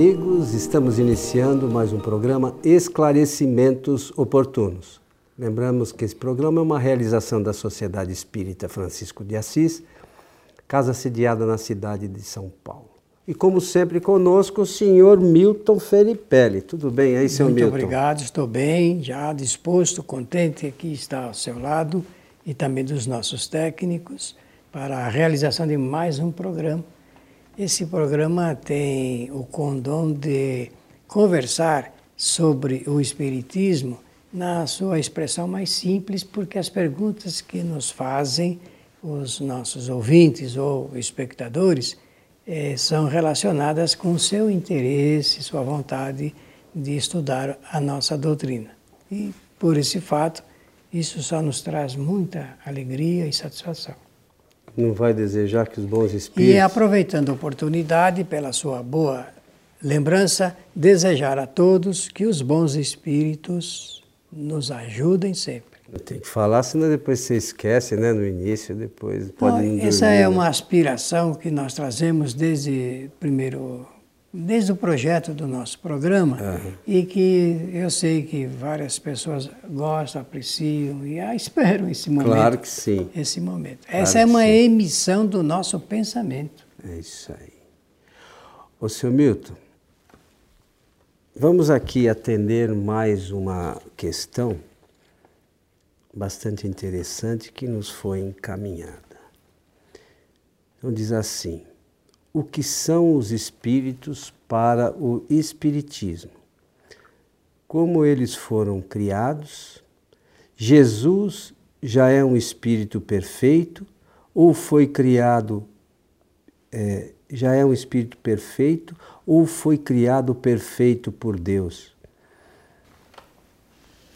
amigos, estamos iniciando mais um programa Esclarecimentos Oportunos. Lembramos que esse programa é uma realização da Sociedade Espírita Francisco de Assis, casa sediada na cidade de São Paulo. E como sempre conosco o senhor Milton Felipelli. Tudo bem aí, senhor Milton? Muito obrigado, estou bem, já disposto, contente aqui estar ao seu lado e também dos nossos técnicos para a realização de mais um programa. Esse programa tem o condom de conversar sobre o Espiritismo na sua expressão mais simples, porque as perguntas que nos fazem os nossos ouvintes ou espectadores eh, são relacionadas com seu interesse, sua vontade de estudar a nossa doutrina. E por esse fato, isso só nos traz muita alegria e satisfação. Não vai desejar que os bons espíritos. E aproveitando a oportunidade, pela sua boa lembrança, desejar a todos que os bons espíritos nos ajudem sempre. Tem que falar, senão depois você esquece, né? No início, depois pode não, Essa é uma aspiração que nós trazemos desde primeiro, desde o projeto do nosso programa uhum. e que eu sei que várias pessoas gostam, apreciam e ah, esperam esse momento. Claro que sim. Esse momento. Claro Essa é uma sim. emissão do nosso pensamento. É isso aí. Ô, seu Milton, vamos aqui atender mais uma questão bastante interessante que nos foi encaminhada. Então diz assim: o que são os espíritos para o espiritismo? Como eles foram criados? Jesus já é um espírito perfeito ou foi criado é, já é um espírito perfeito ou foi criado perfeito por Deus?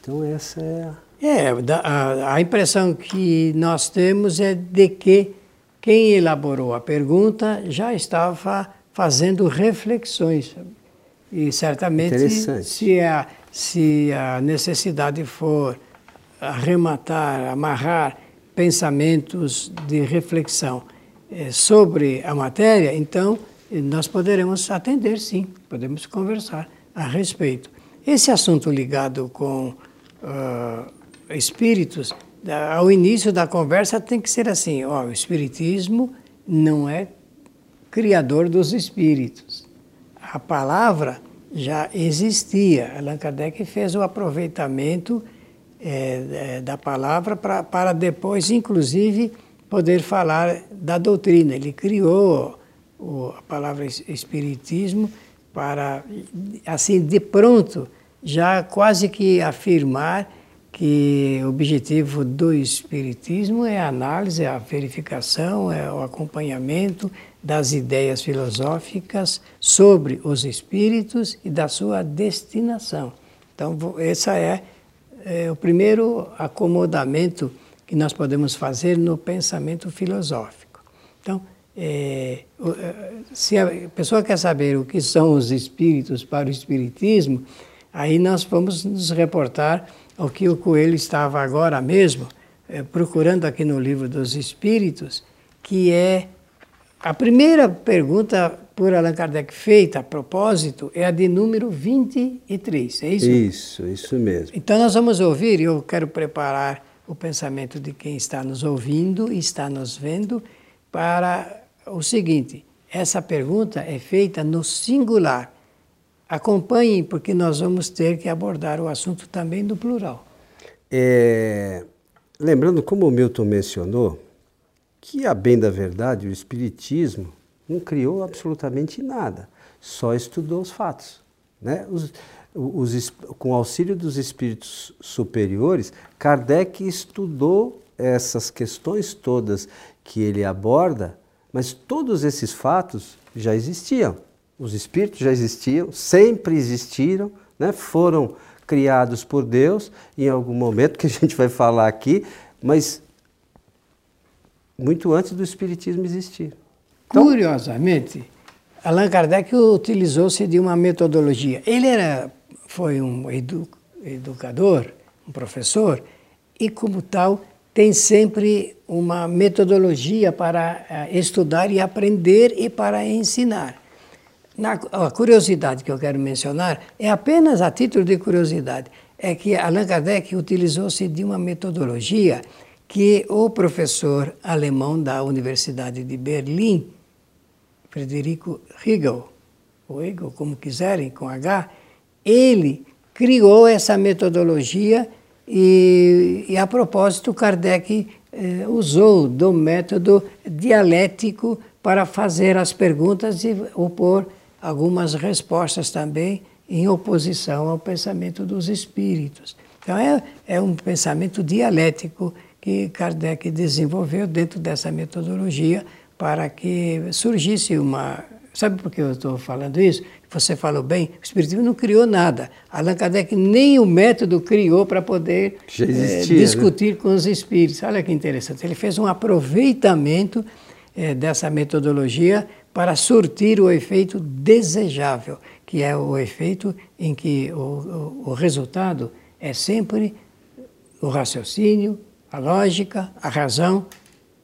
Então essa é a é, a, a impressão que nós temos é de que quem elaborou a pergunta já estava fazendo reflexões. E certamente, se a, se a necessidade for arrematar, amarrar pensamentos de reflexão eh, sobre a matéria, então nós poderemos atender, sim, podemos conversar a respeito. Esse assunto ligado com uh, espíritos, ao início da conversa tem que ser assim: ó, o espiritismo não é criador dos espíritos. A palavra já existia. Allan Kardec fez o aproveitamento é, da palavra pra, para depois, inclusive, poder falar da doutrina. Ele criou o, a palavra espiritismo para, assim, de pronto, já quase que afirmar que o objetivo do Espiritismo é a análise, a verificação, é o acompanhamento das ideias filosóficas sobre os espíritos e da sua destinação. Então, esse é, é o primeiro acomodamento que nós podemos fazer no pensamento filosófico. Então, é, é se a pessoa quer saber o que são os espíritos para o Espiritismo, aí nós vamos nos reportar o que o Coelho estava agora mesmo é, procurando aqui no livro dos Espíritos, que é a primeira pergunta por Allan Kardec feita a propósito é a de número 23, é isso? Isso, isso mesmo. Então nós vamos ouvir, e eu quero preparar o pensamento de quem está nos ouvindo e está nos vendo para o seguinte: essa pergunta é feita no singular. Acompanhem, porque nós vamos ter que abordar o assunto também no plural. É, lembrando, como o Milton mencionou, que a bem da verdade, o Espiritismo não criou absolutamente nada, só estudou os fatos. Né? Os, os, com auxílio dos espíritos superiores, Kardec estudou essas questões todas que ele aborda, mas todos esses fatos já existiam. Os espíritos já existiam, sempre existiram, né? foram criados por Deus em algum momento que a gente vai falar aqui, mas muito antes do espiritismo existir. Então, Curiosamente, Allan Kardec utilizou-se de uma metodologia. Ele era, foi um edu, educador, um professor, e como tal tem sempre uma metodologia para uh, estudar e aprender e para ensinar na, a curiosidade que eu quero mencionar é apenas a título de curiosidade. É que Allan Kardec utilizou-se de uma metodologia que o professor alemão da Universidade de Berlim, Frederico Hegel, ou Hegel, como quiserem, com H, ele criou essa metodologia e, e a propósito, Kardec eh, usou do método dialético para fazer as perguntas e opor algumas respostas também em oposição ao pensamento dos espíritos. Então, é, é um pensamento dialético que Kardec desenvolveu dentro dessa metodologia para que surgisse uma. Sabe por que eu estou falando isso? Você falou bem, o Espiritismo não criou nada. Allan Kardec nem o método criou para poder existia, é, discutir né? com os espíritos. Olha que interessante. Ele fez um aproveitamento é, dessa metodologia para surtir o efeito desejável, que é o efeito em que o, o, o resultado é sempre o raciocínio, a lógica, a razão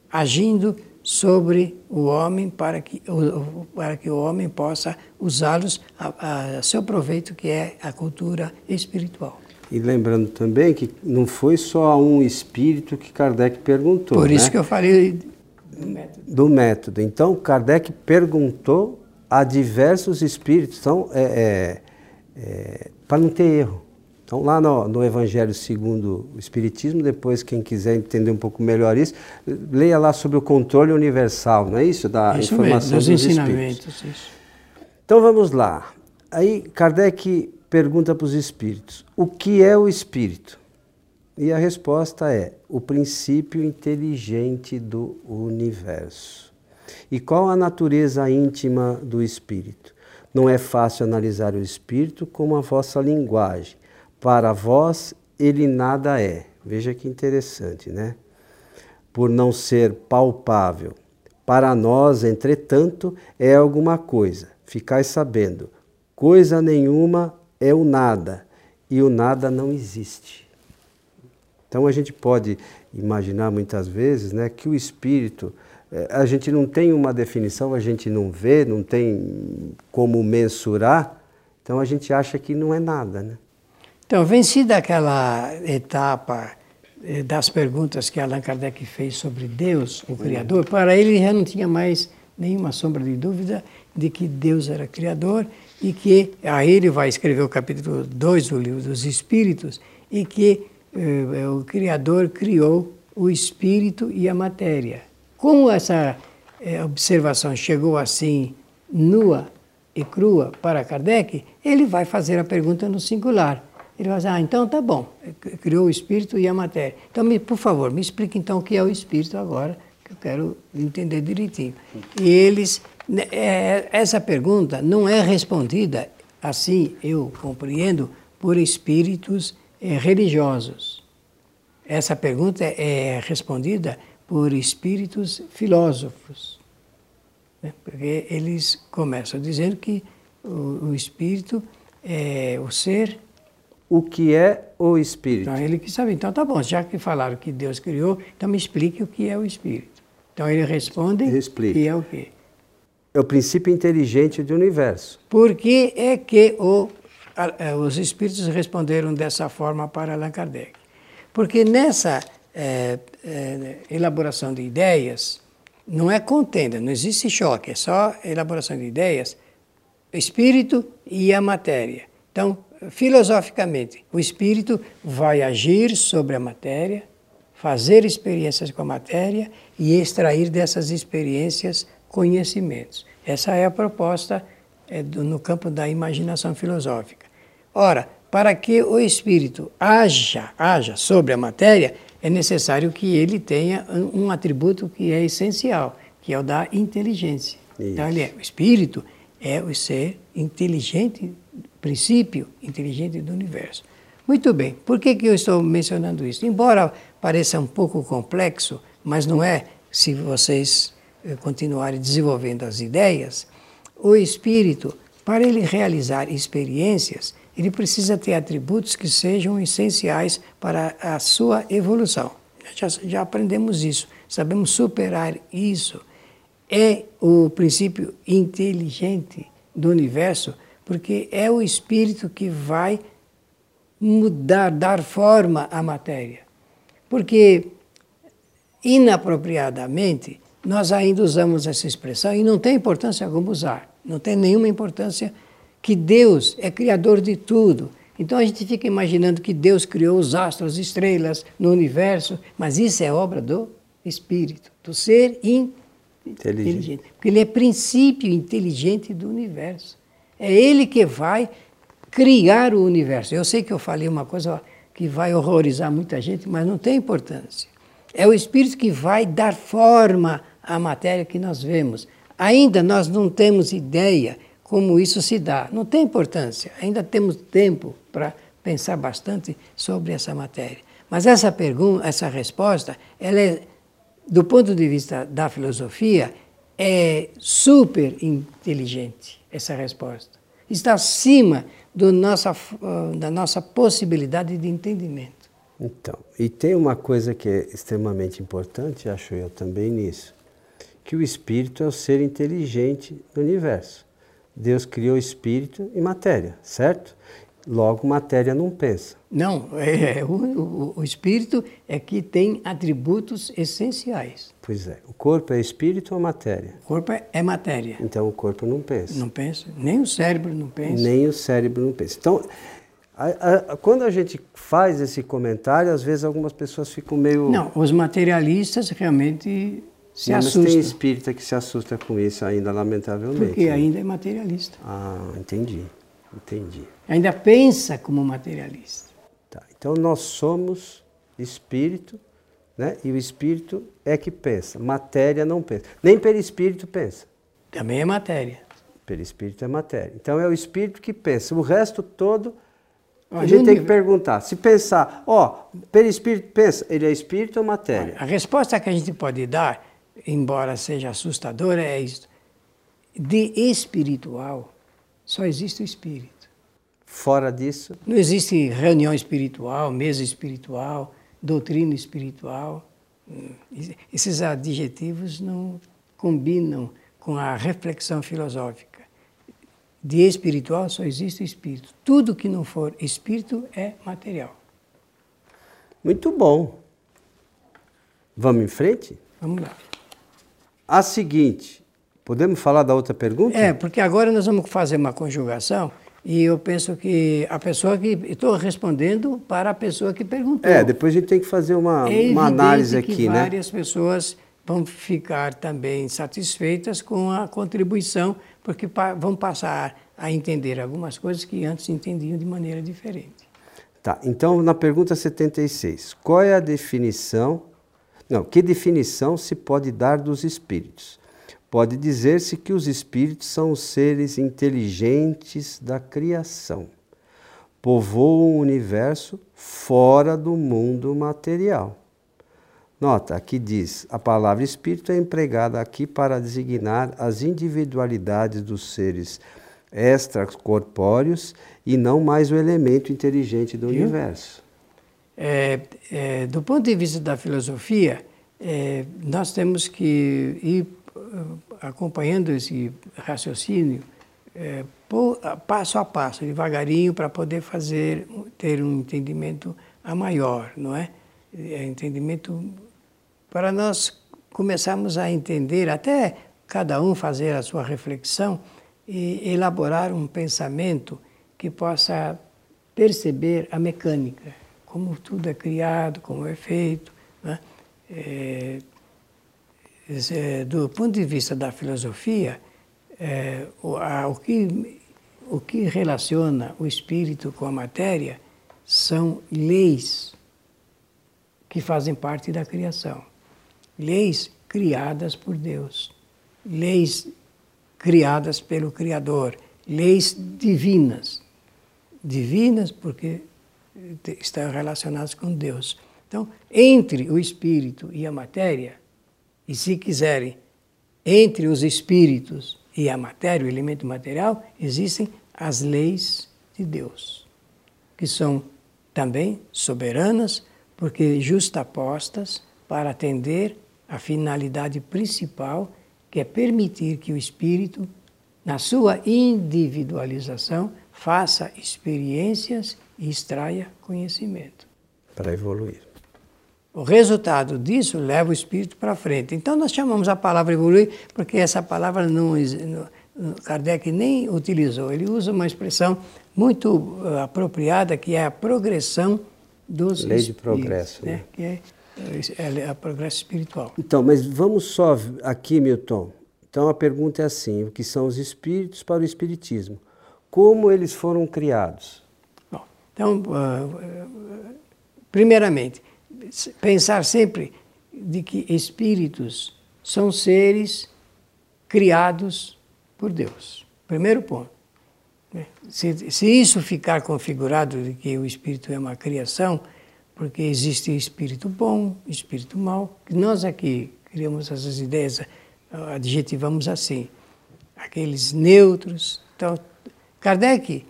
agindo sobre o homem para que o, para que o homem possa usá-los a, a seu proveito, que é a cultura espiritual. E lembrando também que não foi só um espírito que Kardec perguntou. Por isso né? que eu falei do método. Do método. Então, Kardec perguntou a diversos espíritos, então, é, é, é, para não ter erro. Então, lá no, no, Evangelho segundo o Espiritismo, depois, quem quiser entender um pouco melhor isso, leia lá sobre o controle universal, não é isso? Da isso informação mesmo, dos, dos ensinamentos. Isso. Então, vamos lá. Aí, Kardec pergunta para os espíritos: o que é o espírito? E a resposta é: o princípio inteligente do universo. E qual a natureza íntima do espírito? Não é fácil analisar o espírito como a vossa linguagem para vós ele nada é. Veja que interessante, né? Por não ser palpável. Para nós, entretanto, é alguma coisa. Ficai sabendo, coisa nenhuma é o nada, e o nada não existe. Então a gente pode imaginar muitas vezes né, que o espírito, eh, a gente não tem uma definição, a gente não vê, não tem como mensurar, então a gente acha que não é nada. Né? Então, vencida aquela etapa eh, das perguntas que Allan Kardec fez sobre Deus, o Criador, para ele já não tinha mais nenhuma sombra de dúvida de que Deus era Criador e que aí ele vai escrever o capítulo 2 do livro dos Espíritos e que o Criador criou o Espírito e a matéria. Como essa eh, observação chegou assim nua e crua para Kardec, ele vai fazer a pergunta no singular. Ele vai dizer, ah, então tá bom, criou o espírito e a matéria. Então, me, por favor, me explique então o que é o espírito agora, que eu quero entender direitinho. E eles, né, essa pergunta não é respondida, assim eu compreendo, por espíritos religiosos. Essa pergunta é respondida por espíritos filósofos. Né? Porque eles começam dizendo que o, o espírito é o ser o que é o Espírito. Então ele quis saber. Então tá bom, já que falaram que Deus criou, então me explique o que é o Espírito. Então ele responde Explique. que é o quê? É o princípio inteligente do universo. Por que é que o, os Espíritos responderam dessa forma para Allan Kardec? Porque nessa é, é, elaboração de ideias, não é contenda, não existe choque, é só elaboração de ideias, espírito e a matéria. Então, filosoficamente, o espírito vai agir sobre a matéria, fazer experiências com a matéria e extrair dessas experiências conhecimentos. Essa é a proposta é, do, no campo da imaginação filosófica. Ora, para que o espírito haja, haja sobre a matéria, é necessário que ele tenha um, atributo que é essencial, que é o da inteligência. Isso. Então, ele é, o espírito é o ser inteligente princípio inteligente do universo. Muito bem, por que, que eu estou mencionando isso? Embora pareça um pouco complexo, mas não é se vocês eh, continuarem desenvolvendo as ideias, o espírito, para ele realizar experiências, ele precisa ter atributos que sejam essenciais para a sua evolução. Já, já aprendemos isso, sabemos superar isso. É o princípio inteligente do universo, porque é o espírito que vai mudar, dar forma à matéria. Porque inapropriadamente nós ainda usamos essa expressão e não tem importância alguma usar, não tem nenhuma importância que Deus é criador de tudo. Então a gente fica imaginando que Deus criou os astros, as estrelas no universo, mas isso é obra do espírito, do ser in inteligente. inteligente. Porque ele é princípio inteligente do universo. É ele que vai criar o universo. Eu sei que eu falei uma coisa que vai horrorizar muita gente, mas não tem importância. É o Espírito que vai dar forma à matéria que nós vemos. Ainda nós não temos ideia como isso se dá. Não tem importância. Ainda temos tempo para pensar bastante sobre essa matéria. Mas essa pergunta, essa resposta, ela é, do ponto de vista da filosofia, é super inteligente essa resposta. Está acima do nossa, da nossa possibilidade de entendimento. Então, e tem uma coisa que é extremamente importante, acho eu também nisso, que o espírito é o ser inteligente do universo. Deus criou espírito e matéria, certo? Logo, matéria não pensa. Não, é, o, o, o, espírito é que tem atributos essenciais. Pois é. O corpo é espírito ou matéria? O corpo é, é matéria. Então o corpo não pensa. Não pensa. Nem o cérebro não pensa. Nem o cérebro não pensa. Então, a, a, quando a gente faz esse comentário, às vezes algumas pessoas ficam meio. Não, os materialistas realmente se não, assustam. Mas tem espírita que se assusta com isso ainda, lamentavelmente. Porque né? ainda é materialista. Ah, entendi. Entendi. Ainda pensa como materialista. Tá. Então nós somos espírito, né? E o espírito é que pensa. Matéria não pensa. Nem perispírito pensa. Também é matéria. Perispírito é matéria. Então é o espírito que pensa. O resto todo a gente tem que perguntar. Se pensar, ó, perispírito pensa, ele é espírito ou matéria? A resposta que a gente pode dar, embora seja assustadora, é isso. De espiritual, só existe o espírito. Fora disso? Não existe reunião espiritual, mesa espiritual, doutrina espiritual. Esses adjetivos não combinam com a reflexão filosófica. De espiritual só existe espírito. Tudo que não for espírito é material. Muito bom. Vamos em frente? Vamos lá. A seguinte, Podemos falar da outra pergunta? É, porque agora nós vamos fazer uma conjugação e eu penso que a pessoa que. Estou respondendo para a pessoa que perguntou. É, depois a gente tem que fazer uma, é uma análise aqui, que né? Várias pessoas vão ficar também satisfeitas com a contribuição, porque vão passar a entender algumas coisas que antes entendiam de maneira diferente. Tá, então na pergunta 76, qual é a definição. Não, que definição se pode dar dos espíritos? Pode dizer-se que os espíritos são os seres inteligentes da criação. Povoam o universo fora do mundo material. Nota, aqui diz: a palavra espírito é empregada aqui para designar as individualidades dos seres extracorpóreos e não mais o elemento inteligente do universo. É, é, do ponto de vista da filosofia, é, nós temos que ir acompanhando esse raciocínio é, passo a passo, devagarinho, para poder fazer, ter um entendimento a maior, não é? é? Entendimento para nós começarmos a entender, até cada um fazer a sua reflexão e elaborar um pensamento que possa perceber a mecânica, como tudo é criado, como é feito, né? é, do ponto de vista da filosofia, é, o, a, o, que, o que relaciona o espírito com a matéria são leis que fazem parte da criação. Leis criadas por Deus, leis criadas pelo Criador, leis divinas. Divinas porque estão relacionadas com Deus. Então, entre o espírito e a matéria, e se quiserem, entre os espíritos e a matéria, o elemento material, existem as leis de Deus, que são também soberanas, porque justapostas para atender a finalidade principal, que é permitir que o espírito na sua individualização, faça experiências e extraia conhecimento. Para evoluir. O resultado disso leva o espírito para frente. Então nós chamamos a palavra evoluir porque essa palavra não, Kardec nem utilizou. Ele usa uma expressão muito uh, apropriada que é a progressão dos Lei de progresso, né? né? Que é, é, é a progresso espiritual. Então, mas vamos só aqui, Milton. Então a pergunta é assim: o que são os espíritos para o espiritismo? Como eles foram criados? Então, uh, primeiramente, pensar sempre de que espíritos são seres criados por Deus. Primeiro ponto. Né? Se, se, isso ficar configurado de que o espírito é uma criação, porque existe espírito bom, espírito mau, que nós aqui criamos essas ideias, adjetivamos assim, aqueles neutros. Então, Kardec,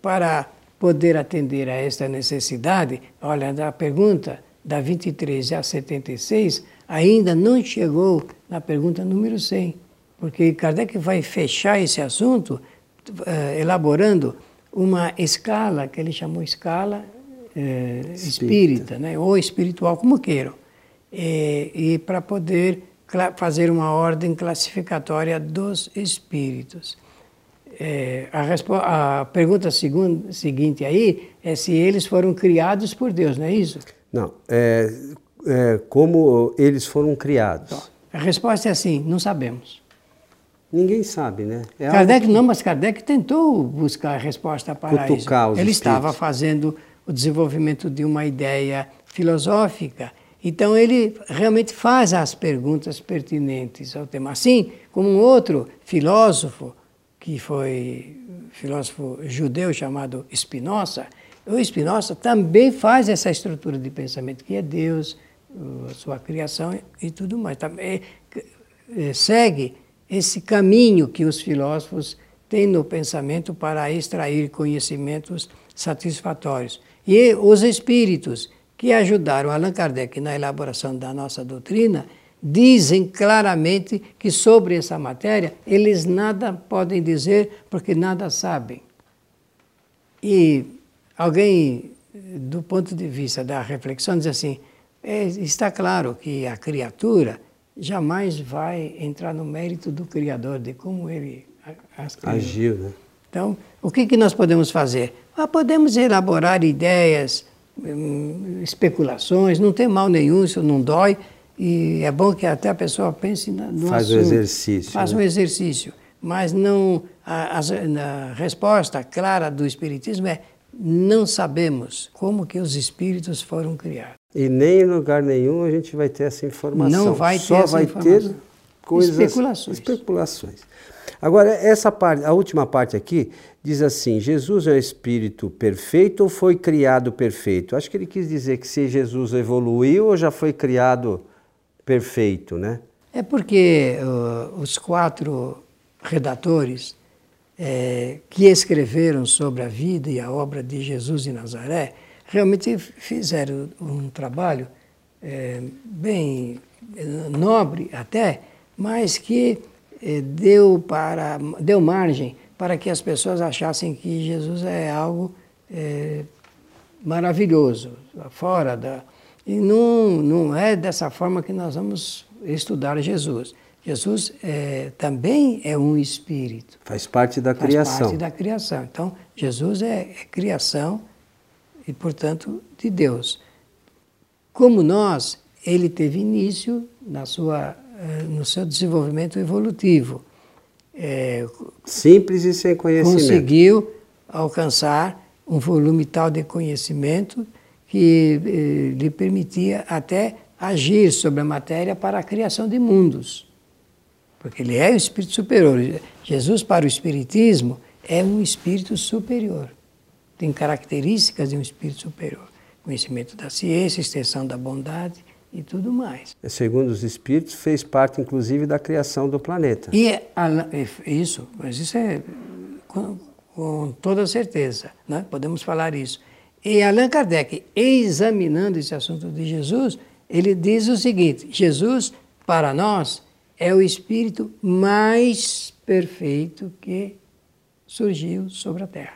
para poder atender a esta necessidade, olha, a pergunta da 23 a 76 ainda não chegou na pergunta número 100, porque Kardec vai fechar esse assunto uh, elaborando uma escala que ele chamou escala uh, espírita, né? ou espiritual, como queiram, e, e para poder fazer uma ordem classificatória dos espíritos. É, a, a, pergunta seguinte aí é se eles foram criados por Deus, não é isso? Não, é, é como eles foram criados. Então, a resposta é assim, não sabemos. Ninguém sabe, né? É Kardec que... não, mas Kardec tentou buscar a resposta para Cutucar isso. Ele espíritos. estava fazendo o desenvolvimento de uma ideia filosófica. Então ele realmente faz as perguntas pertinentes ao tema. Assim como um outro filósofo, que foi filósofo judeu chamado Spinoza, o Spinoza também faz essa estrutura de pensamento que é Deus, sua criação e tudo mais. Também é, segue esse caminho que os filósofos têm no pensamento para extrair conhecimentos satisfatórios. E os espíritos que ajudaram Allan Kardec na elaboração da nossa doutrina dizem claramente que sobre essa matéria eles nada podem dizer porque nada sabem. E alguém, do ponto de vista da reflexão, diz assim: é, está claro que a criatura jamais vai entrar no mérito do Criador, de como ele agiu. Né? Então, o que, que nós podemos fazer? Ah, podemos elaborar ideias, hum, especulações, não tem mal nenhum, isso não dói, e é bom que até a pessoa pense no Faz assunto. um exercício. Faz né? um exercício. Mas não, a, a, a resposta clara do Espiritismo é não sabemos como que os espíritos foram criados. E nem em lugar nenhum a gente vai ter essa informação. Não vai ter Só essa vai informação. ter coisas especulações. especulações. Agora essa parte, a última parte aqui diz assim: Jesus é um espírito perfeito ou foi criado perfeito? Acho que ele quis dizer que se Jesus evoluiu ou já foi criado perfeito, né? É porque uh, os quatro redatores é, que escreveram sobre a vida e a obra de Jesus de Nazaré realmente fizeram um trabalho é, bem é, nobre até, mas que é, deu, para, deu margem para que as pessoas achassem que Jesus é algo é, maravilhoso, fora da. E não, não é dessa forma que nós vamos estudar Jesus. Jesus é, também é um espírito. Faz parte da faz criação. Faz parte da criação. Então, Jesus é, é criação e, portanto, de Deus. Como nós, ele teve início na sua, eh, no seu desenvolvimento evolutivo. É, Simples e sem conhecimento. Conseguiu alcançar um volume tal de conhecimento que eh, lhe permitia até agir sobre a matéria para a criação de mundos. Porque ele é o espírito superior. Jesus, para o espiritismo, é um espírito superior. Tem características de um espírito superior. Conhecimento da ciência, extensão da bondade e tudo mais. Segundo os espíritos, fez parte, inclusive, da criação do planeta. E é, isso, mas isso é com, com toda certeza, né? podemos falar isso. E Allan Kardec, examinando esse assunto de Jesus, ele diz o seguinte: Jesus, para nós, é o espírito mais perfeito que surgiu sobre a Terra.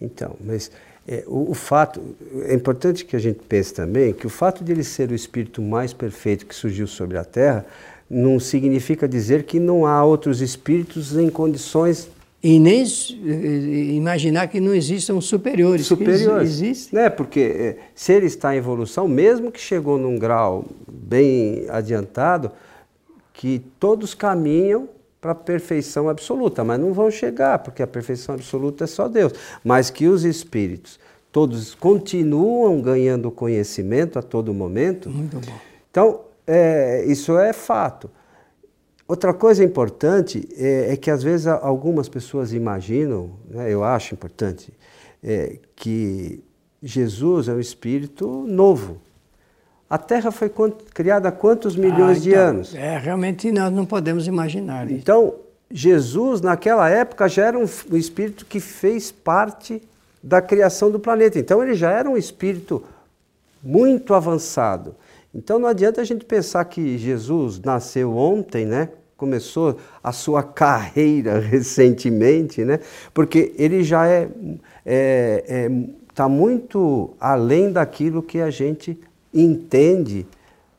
Então, mas é, o, o, fato, é importante que a gente pense também que o fato de ele ser o espírito mais perfeito que surgiu sobre a Terra não significa dizer que não há outros espíritos em condições e nem eh, imaginar que não existam superiores. Superiores. Existem. Né? Porque é, se ele está em evolução, mesmo que chegou num grau bem adiantado, que todos caminham para a perfeição absoluta, mas não vão chegar, porque a perfeição absoluta é só Deus. Mas que os espíritos, todos continuam ganhando conhecimento a todo momento. Muito bom. Então, é, isso é fato. Outra coisa importante é, é, que às vezes algumas pessoas imaginam, né, eu acho importante, é, que Jesus é um espírito novo. A Terra foi criada há quantos milhões ah, então, de anos? É, realmente nós não podemos imaginar isso. Então, Jesus, naquela época, já era um, um espírito que fez parte da criação do planeta. Então, ele já era um espírito muito avançado. Então, não adianta a gente pensar que Jesus nasceu ontem, né? Começou a sua carreira recentemente, né? Porque ele já é, é, é está muito além daquilo que a gente entende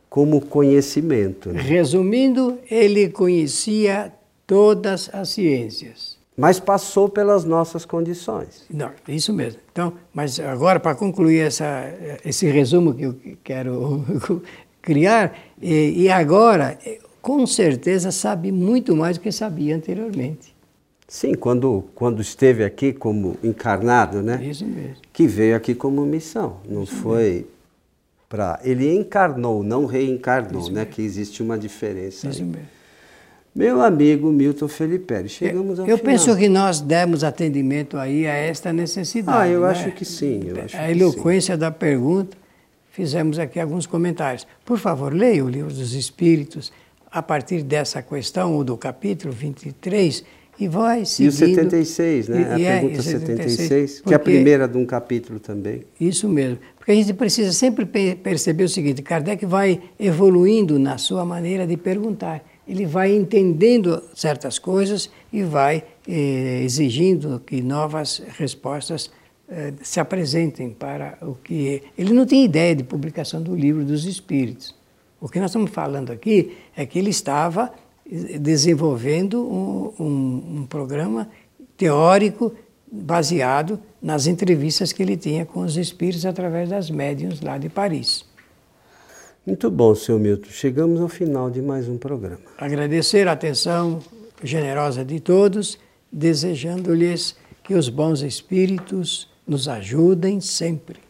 como conhecimento. Né? Resumindo, ele conhecia todas as ciências. Mas passou pelas nossas condições. Não, isso mesmo. Então, mas agora para concluir essa, esse resumo que eu quero criar, e, e agora, com certeza sabe muito mais do que sabia anteriormente. Sim, quando, quando esteve aqui como encarnado, né? Isso mesmo. Que veio aqui como missão. Não Isso foi para ele encarnou, não reencarnou, Isso né? Mesmo. Que existe uma diferença. Isso aí. mesmo. Meu amigo Milton Felipe, chegamos ao Eu final. penso que nós demos atendimento aí a esta necessidade. Ah, eu né? acho que sim. Acho a eloquência da pergunta, fizemos aqui alguns comentários. Por favor, leia o livro dos Espíritos a partir dessa questão, ou do capítulo 23, e vai seguindo. E o 76, né? E, a é, pergunta 76, 76 que é a primeira de um capítulo também. Isso mesmo. Porque a gente precisa sempre perceber o seguinte: Kardec vai evoluindo na sua maneira de perguntar. Ele vai entendendo certas coisas e vai eh, exigindo que novas respostas eh, se apresentem para o que. Ele não tem ideia de publicação do livro dos Espíritos. O que nós estamos falando aqui é que ele estava desenvolvendo um, um, um programa teórico baseado nas entrevistas que ele tinha com os espíritos através das médiums lá de Paris. Muito bom, senhor Milton. Chegamos ao final de mais um programa. Agradecer a atenção generosa de todos, desejando-lhes que os bons espíritos nos ajudem sempre.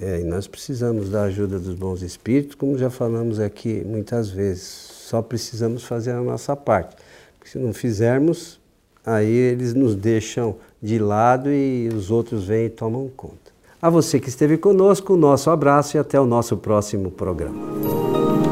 É, e nós precisamos da ajuda dos bons espíritos, como já falamos aqui muitas vezes só precisamos fazer a nossa parte. Porque se não fizermos, aí eles nos deixam de lado e os outros vêm e tomam conta. A você que esteve conosco, o nosso abraço e até o nosso próximo programa.